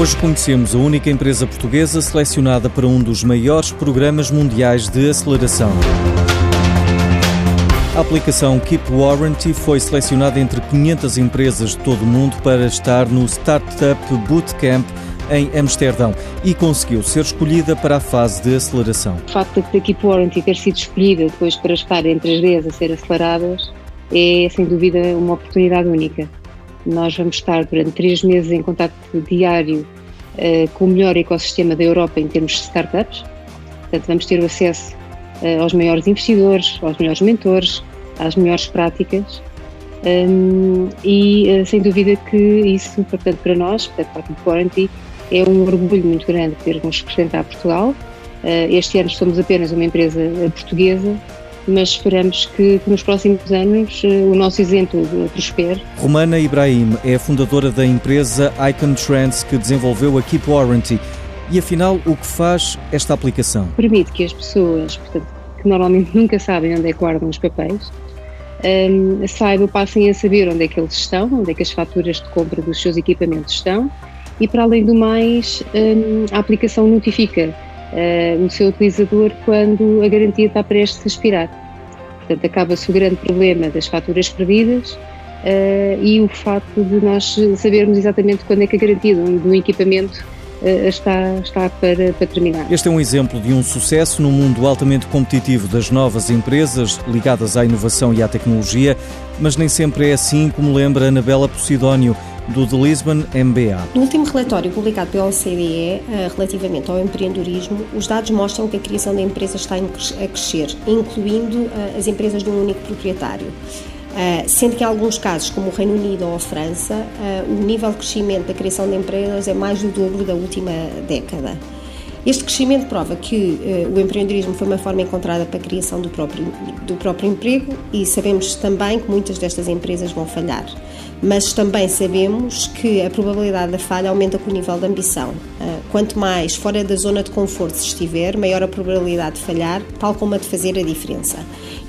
Hoje conhecemos a única empresa portuguesa selecionada para um dos maiores programas mundiais de aceleração. A aplicação Keep Warranty foi selecionada entre 500 empresas de todo o mundo para estar no Startup Bootcamp em Amsterdão e conseguiu ser escolhida para a fase de aceleração. O facto de a Keep Warranty ter sido escolhida depois para estar entre as 10 a ser aceleradas é, sem dúvida, uma oportunidade única. Nós vamos estar durante três meses em contato diário uh, com o melhor ecossistema da Europa em termos de startups. Portanto, vamos ter o acesso uh, aos maiores investidores, aos melhores mentores, às melhores práticas. Um, e uh, sem dúvida que isso, portanto, para nós, portanto, para a Quarantine, é um orgulho muito grande podermos representar Portugal. este ano somos apenas uma empresa portuguesa mas esperamos que, que nos próximos anos eh, o nosso exemplo prospere. Romana Ibrahim é a fundadora da empresa Icon Trends que desenvolveu a Keep Warranty. E afinal, o que faz esta aplicação? Permite que as pessoas, portanto, que normalmente nunca sabem onde é que guardam os papéis, um, saibam, passem a saber onde é que eles estão, onde é que as faturas de compra dos seus equipamentos estão e, para além do mais, um, a aplicação notifica uh, o seu utilizador quando a garantia está prestes a expirar. Portanto, acaba-se o grande problema das faturas perdidas uh, e o facto de nós sabermos exatamente quando é que a garantia do, equipamento uh, está, está para, para terminar. Este é um exemplo de um sucesso no mundo altamente competitivo das novas empresas ligadas à inovação e à tecnologia, mas nem sempre é assim, como lembra Anabela Posidónio do The Lisbon MBA. No último relatório publicado pela OCDE eh, relativamente ao empreendedorismo, os dados mostram que a criação de empresas está a crescer, incluindo eh, as empresas de um único proprietário. Eh, sendo que em alguns casos, como o Reino Unido ou a França, o nível de crescimento da criação de empresas é mais do dobro da última década. Este crescimento prova que uh, o empreendedorismo foi uma forma encontrada para a criação do próprio, do próprio emprego e sabemos também que muitas destas empresas vão falhar. Mas também sabemos que a probabilidade da falha aumenta com o nível de ambição. Uh, quanto mais fora da zona de conforto se estiver, maior a probabilidade de falhar, tal como a de fazer a diferença.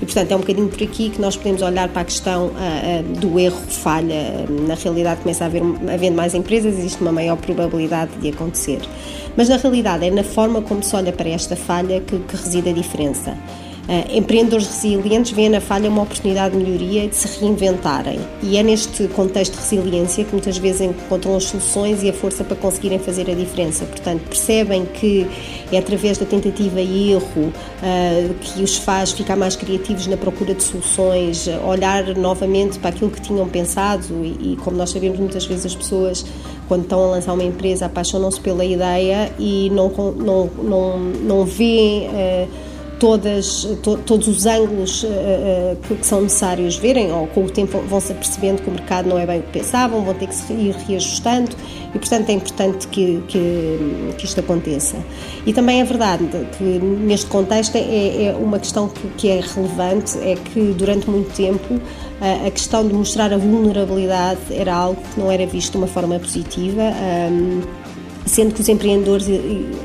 E, portanto, é um bocadinho por aqui que nós podemos olhar para a questão uh, do erro-falha. Na realidade, começa a haver, havendo mais empresas, existe uma maior probabilidade de acontecer. Mas, na realidade, é na forma como se olha para esta falha que, que reside a diferença. Uh, empreendedores resilientes veem na falha uma oportunidade de melhoria e de se reinventarem. E é neste contexto de resiliência que muitas vezes encontram as soluções e a força para conseguirem fazer a diferença. Portanto, percebem que é através da tentativa e erro uh, que os faz ficar mais criativos na procura de soluções, olhar novamente para aquilo que tinham pensado e, e como nós sabemos, muitas vezes as pessoas quando estão a lançar uma empresa apaixonam-se pela ideia e não, não, não, não veem uh, todas, to, todos os ângulos uh, que, que, são necessários verem, ou com o tempo vão-se apercebendo que o mercado não é bem o que pensavam, vão ter que se ir reajustando e, portanto, é importante que, que, que isto aconteça. E também é verdade que, neste contexto, é, é uma questão que, que, é relevante, é que, durante muito tempo, a, a, questão de mostrar a vulnerabilidade era algo que não era visto de uma forma positiva, um, sendo que os empreendedores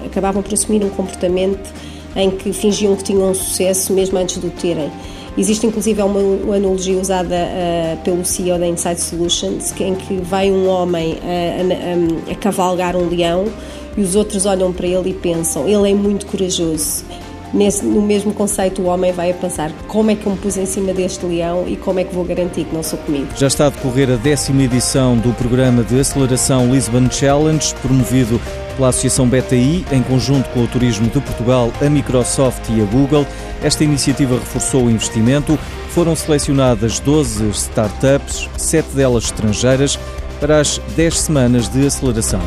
acabavam por assumir um comportamento em que fingiam que tinham sucesso mesmo antes de o terem. Existe inclusive uma, analogia usada uh, pelo CEO da Insight Solutions, que, em que vai um homem a, a, a cavalgar um leão e os outros olham para ele e pensam: ele é muito corajoso. Nesse, no mesmo conceito, o homem vai a pensar como é que eu me pus em cima deste leão e como é que vou garantir que não sou comigo. Já está a decorrer a décima edição do programa de aceleração Lisbon Challenge, promovido pela Associação BTI, em conjunto com o Turismo de Portugal, a Microsoft e a Google. Esta iniciativa reforçou o investimento. Foram selecionadas 12 startups, sete delas estrangeiras, para as 10 semanas de aceleração.